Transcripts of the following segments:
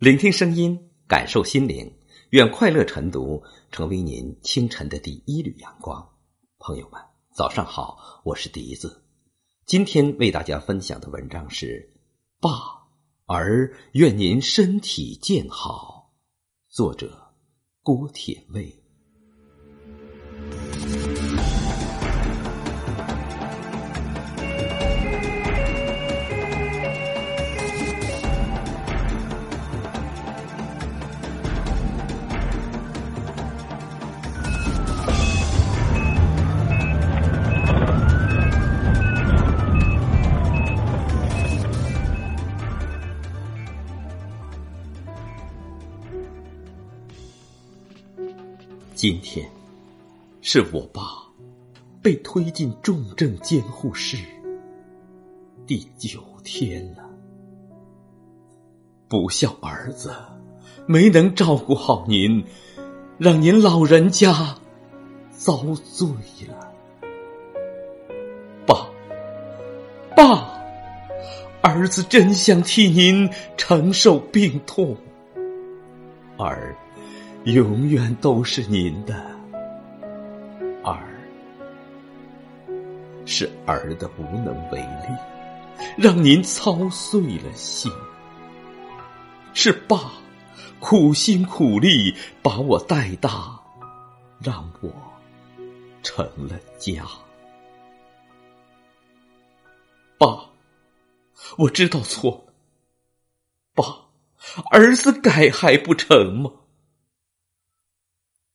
聆听声音，感受心灵，愿快乐晨读成为您清晨的第一缕阳光。朋友们，早上好，我是笛子。今天为大家分享的文章是《爸儿愿您身体健好》，作者郭铁卫。今天是我爸被推进重症监护室第九天了。不孝儿子没能照顾好您，让您老人家遭罪了。爸，爸，儿子真想替您承受病痛，儿。永远都是您的儿，是儿的无能为力，让您操碎了心；是爸苦心苦力把我带大，让我成了家。爸，我知道错了，爸，儿子改还不成吗？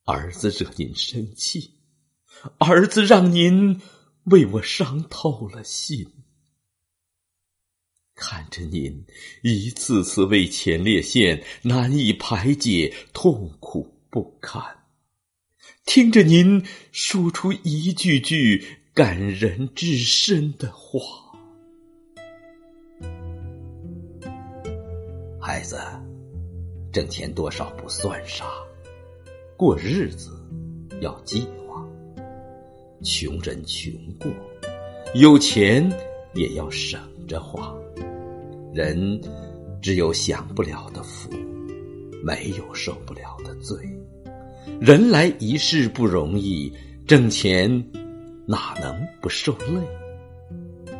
儿子惹您生气，儿子让您为我伤透了心。看着您一次次为前列腺难以排解，痛苦不堪；听着您说出一句句感人至深的话，孩子，挣钱多少不算啥。过日子要计划，穷人穷过，有钱也要省着花。人只有享不了的福，没有受不了的罪。人来一世不容易，挣钱哪能不受累？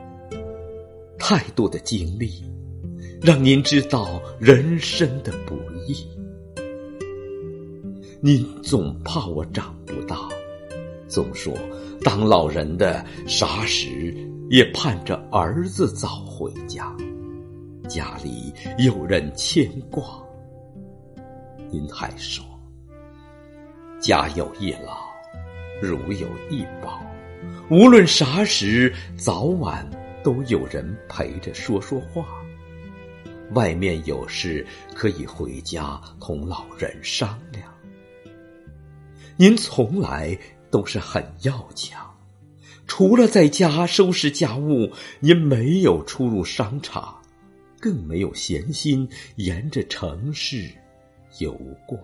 太多的经历，让您知道人生的不易。您总怕我长不大，总说当老人的啥时也盼着儿子早回家，家里有人牵挂。您还说家有一老，如有一宝，无论啥时，早晚都有人陪着说说话。外面有事可以回家同老人商量。您从来都是很要强，除了在家收拾家务，您没有出入商场，更没有闲心沿着城市游逛。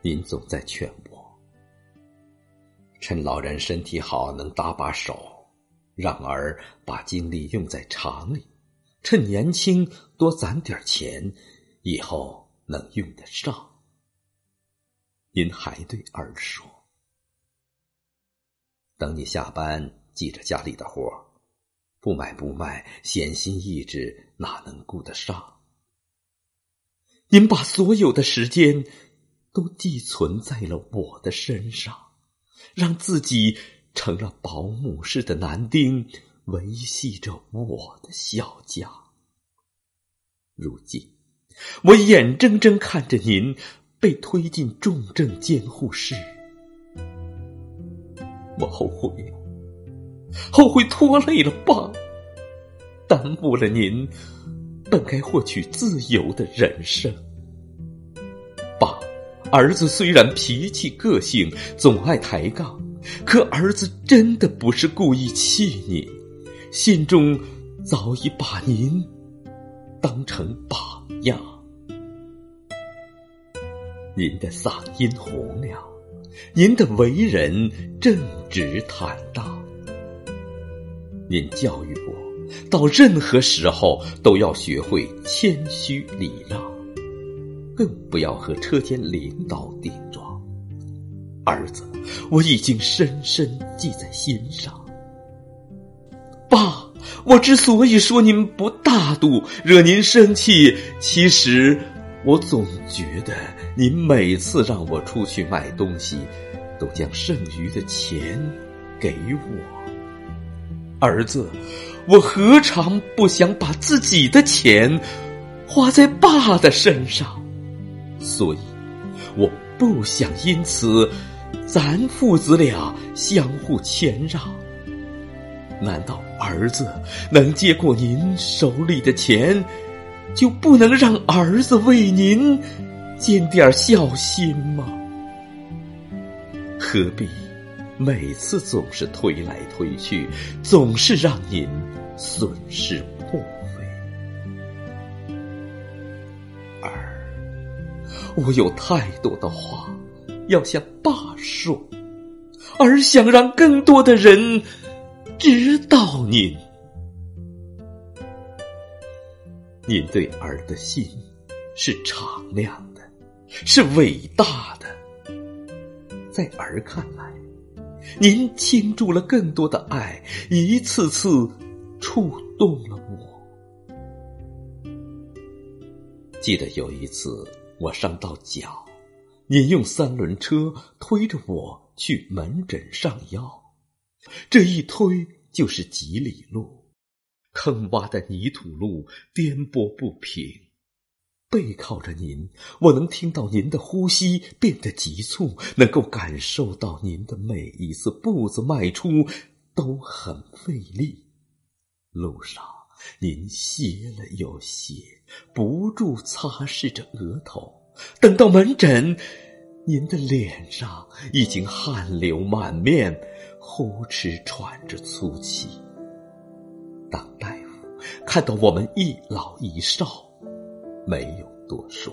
您总在劝我，趁老人身体好，能搭把手，让儿把精力用在厂里，趁年轻多攒点钱，以后能用得上。您还对儿说：“等你下班，记着家里的活不买不卖，闲心意志哪能顾得上？您把所有的时间都寄存在了我的身上，让自己成了保姆似的男丁，维系着我的小家。如今，我眼睁睁看着您。”被推进重症监护室，我后悔了，后悔拖累了爸，耽误了您本该获取自由的人生。爸，儿子虽然脾气个性，总爱抬杠，可儿子真的不是故意气你，心中早已把您当成榜样。您的嗓音洪亮，您的为人正直坦荡。您教育我到任何时候都要学会谦虚礼让，更不要和车间领导顶撞。儿子，我已经深深记在心上。爸，我之所以说您不大度，惹您生气，其实我总觉得您每次让我出去买东西，都将剩余的钱给我。儿子，我何尝不想把自己的钱花在爸的身上？所以，我不想因此咱父子俩相互谦让。难道儿子能接过您手里的钱，就不能让儿子为您尽点孝心吗？何必？每次总是推来推去，总是让您损失破费。儿，我有太多的话要向爸说，儿想让更多的人知道您。您对儿的心是敞亮的，是伟大的，在儿看来。您倾注了更多的爱，一次次触动了我。记得有一次我伤到脚，您用三轮车推着我去门诊上药，这一推就是几里路，坑洼的泥土路颠簸不平。背靠着您，我能听到您的呼吸变得急促，能够感受到您的每一次步子迈出都很费力。路上您歇了又歇，不住擦拭着额头。等到门诊，您的脸上已经汗流满面，呼哧喘着粗气。当大夫看到我们一老一少。没有多说，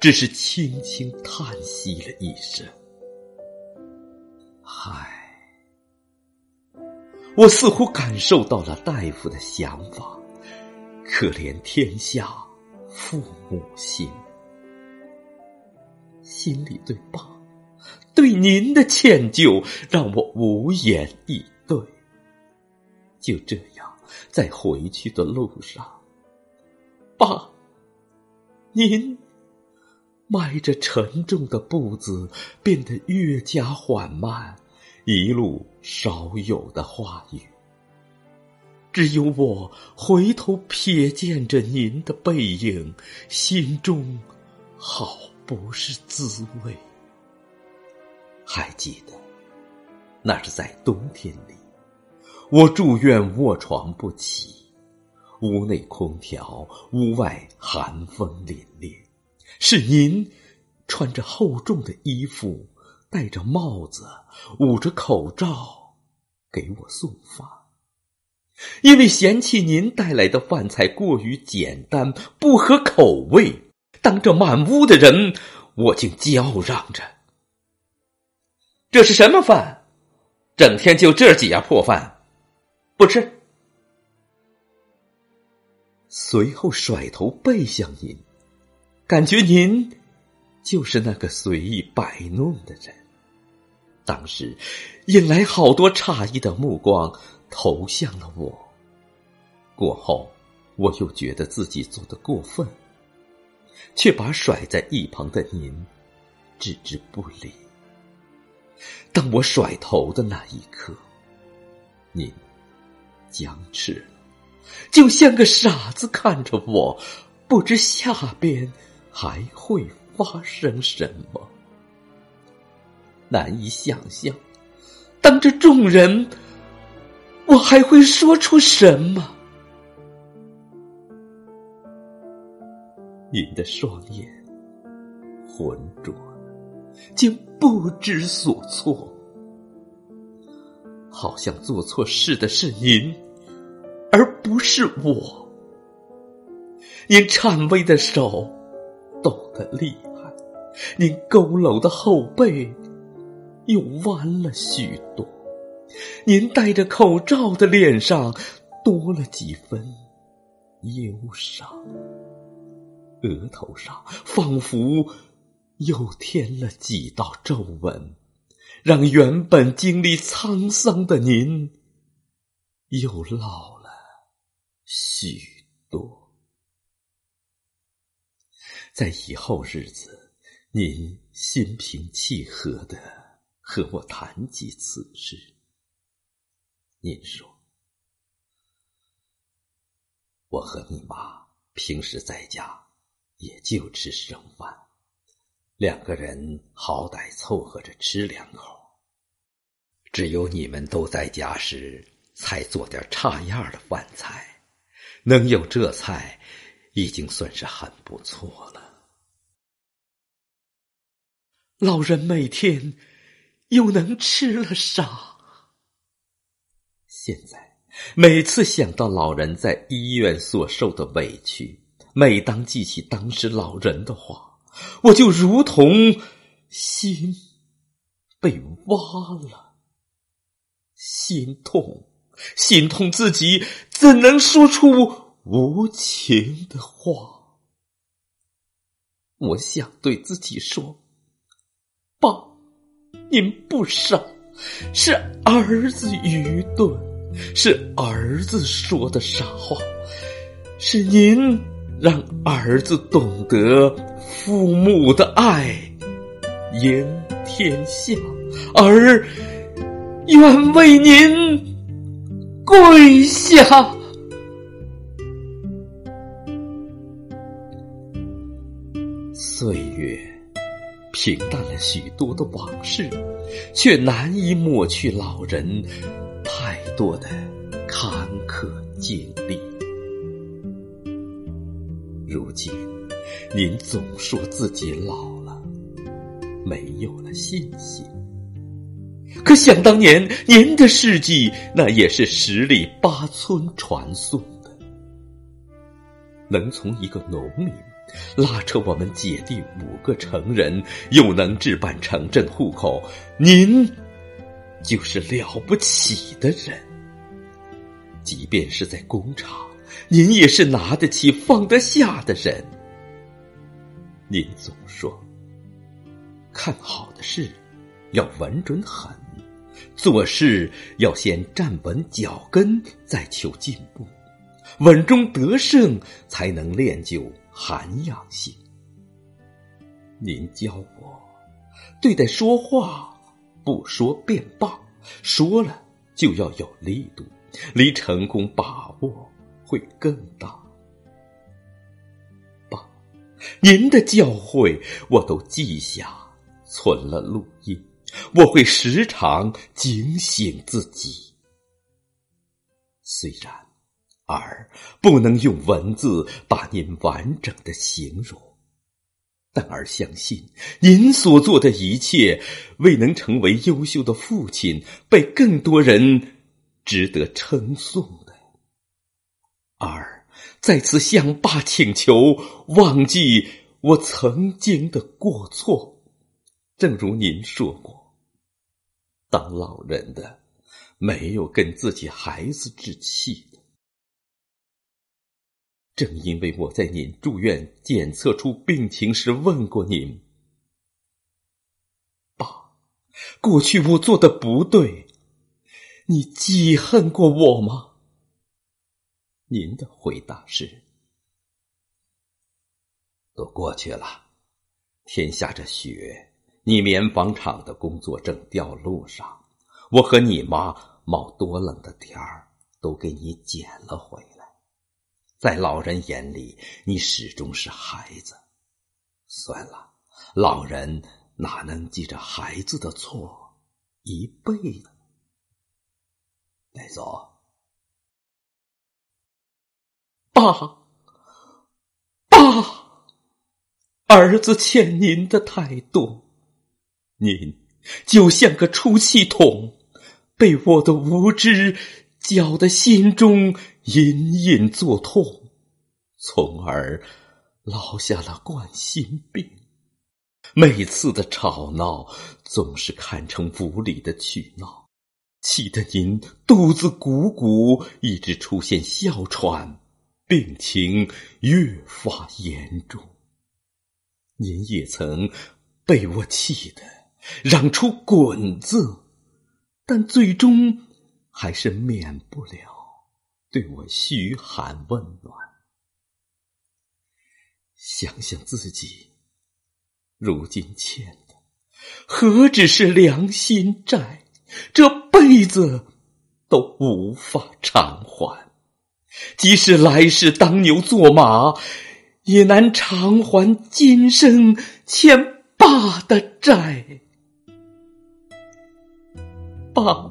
只是轻轻叹息了一声。唉，我似乎感受到了大夫的想法。可怜天下父母心，心里对爸、对您的歉疚，让我无言以对。就这样，在回去的路上，爸。您迈着沉重的步子，变得越加缓慢，一路少有的话语。只有我回头瞥见着您的背影，心中好不是滋味。还记得，那是在冬天里，我住院卧床不起。屋内空调，屋外寒风凛冽。是您穿着厚重的衣服，戴着帽子，捂着口罩给我送饭。因为嫌弃您带来的饭菜过于简单，不合口味，当着满屋的人，我竟叫嚷着：“这是什么饭？整天就这几样破饭，不吃。”随后甩头背向您，感觉您就是那个随意摆弄的人。当时引来好多诧异的目光投向了我。过后，我又觉得自己做的过分，却把甩在一旁的您置之不理。当我甩头的那一刻，您僵持。就像个傻子看着我，不知下边还会发生什么。难以想象，当着众人，我还会说出什么？您的双眼浑浊，竟不知所措，好像做错事的是您。而不是我，您颤巍的手抖得厉害，您佝偻的后背又弯了许多，您戴着口罩的脸上多了几分忧伤，额头上仿佛又添了几道皱纹，让原本经历沧桑的您又老了许多。在以后日子，您心平气和的和我谈及此事。您说，我和你妈平时在家也就吃剩饭，两个人好歹凑合着吃两口。只有你们都在家时，才做点差样的饭菜，能有这菜，已经算是很不错了。老人每天又能吃了啥？现在，每次想到老人在医院所受的委屈，每当记起当时老人的话，我就如同心被挖了，心痛，心痛自己怎能说出无情的话？我想对自己说：“爸，您不傻，是儿子愚钝。”是儿子说的傻话，是您让儿子懂得父母的爱，赢天下，儿愿为您跪下。岁月平淡了许多的往事，却难以抹去老人。太多的坎坷经历，如今您总说自己老了，没有了信心。可想当年，您的事迹那也是十里八村传颂的，能从一个农民拉扯我们姐弟五个成人，又能置办城镇户口，您。就是了不起的人，即便是在工厂，您也是拿得起放得下的人。您总说，看好的事要稳准狠，做事要先站稳脚跟，再求进步，稳中得胜才能练就涵养性。您教我对待说话。不说便罢，说了就要有力度，离成功把握会更大。您的教诲我都记下，存了录音，我会时常警醒自己。虽然儿不能用文字把您完整的形容。但儿相信，您所做的一切，未能成为优秀的父亲，被更多人值得称颂的。再次向爸请求，忘记我曾经的过错。正如您说过，当老人的没有跟自己孩子置气。正因为我在您住院检测出病情时问过您，爸，过去我做的不对，你记恨过我吗？您的回答是：都过去了。天下着雪，你棉纺厂的工作正掉路上，我和你妈冒多冷的天儿都给你捡了回来。在老人眼里，你始终是孩子。算了，老人哪能记着孩子的错一辈子？带走，爸，爸，儿子欠您的太多，您就像个出气筒，被我的无知。搅得心中隐隐作痛，从而落下了冠心病。每次的吵闹，总是看成无理的取闹。气得您肚子鼓鼓，一直出现哮喘，病情越发严重。您也曾被我气得嚷出“滚”字，但最终还是免不了对我嘘寒问暖。想想自己如今欠的，何止是良心债，这辈子都无法偿还。即使来世当牛做马。也难偿还今生欠爸的债。爸，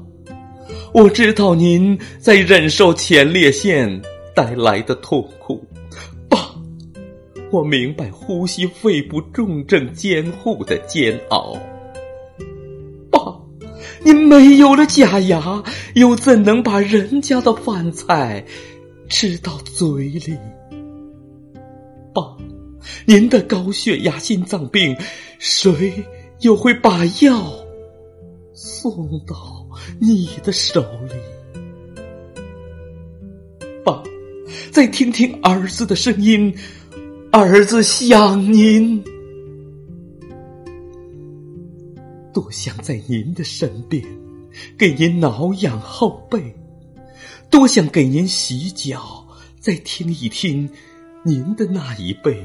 我知道您在忍受前列腺带来的痛苦。爸，我明白呼吸肺部重症监护的煎熬。爸，您没有了假牙，又怎能把人家的饭菜吃到嘴里？爸，您的高血压、心脏病，谁又会把药送到你的手里？爸，再听听儿子的声音，儿子想您，多想在您的身边，给您挠痒后背，多想给您洗脚，再听一听。您的那一辈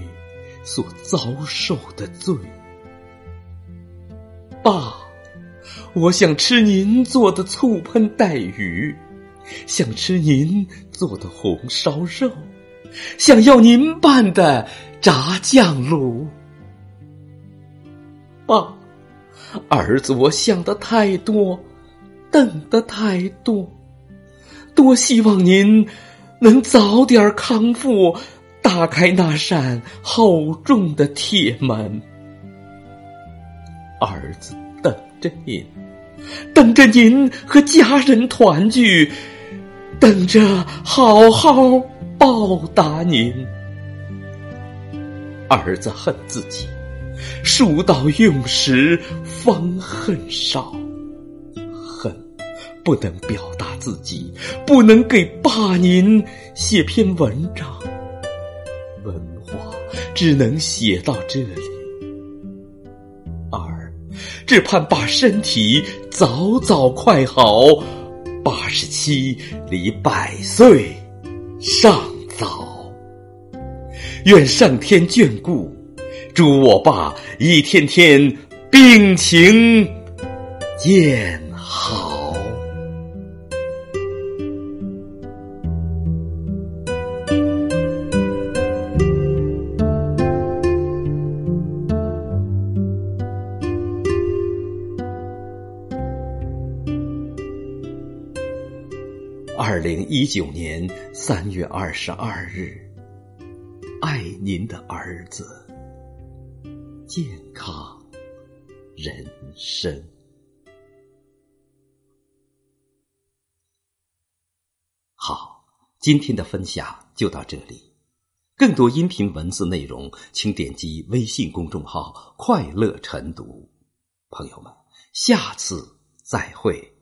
所遭受的罪，爸，我想吃您做的醋喷带鱼，想吃您做的红烧肉，想要您拌的炸酱卤。爸，儿子，我想的太多，等的太多，多希望您能早点康复。打开那扇厚重的铁门，儿子等着您，等着您和家人团聚，等着好好报答您。儿子恨自己，书到用时方恨少，不能表达自己，不能给爸您写篇文章。文化只能写到这里，二只盼把身体早早快好，八十七离百岁尚早。愿上天眷顾，祝我爸一天天病情渐二零一九年三月二十二日，爱您的儿子，健康人生。好，今天的分享就到这里。更多音频文字内容，请点击微信公众号“快乐晨读”。朋友们，下次再会。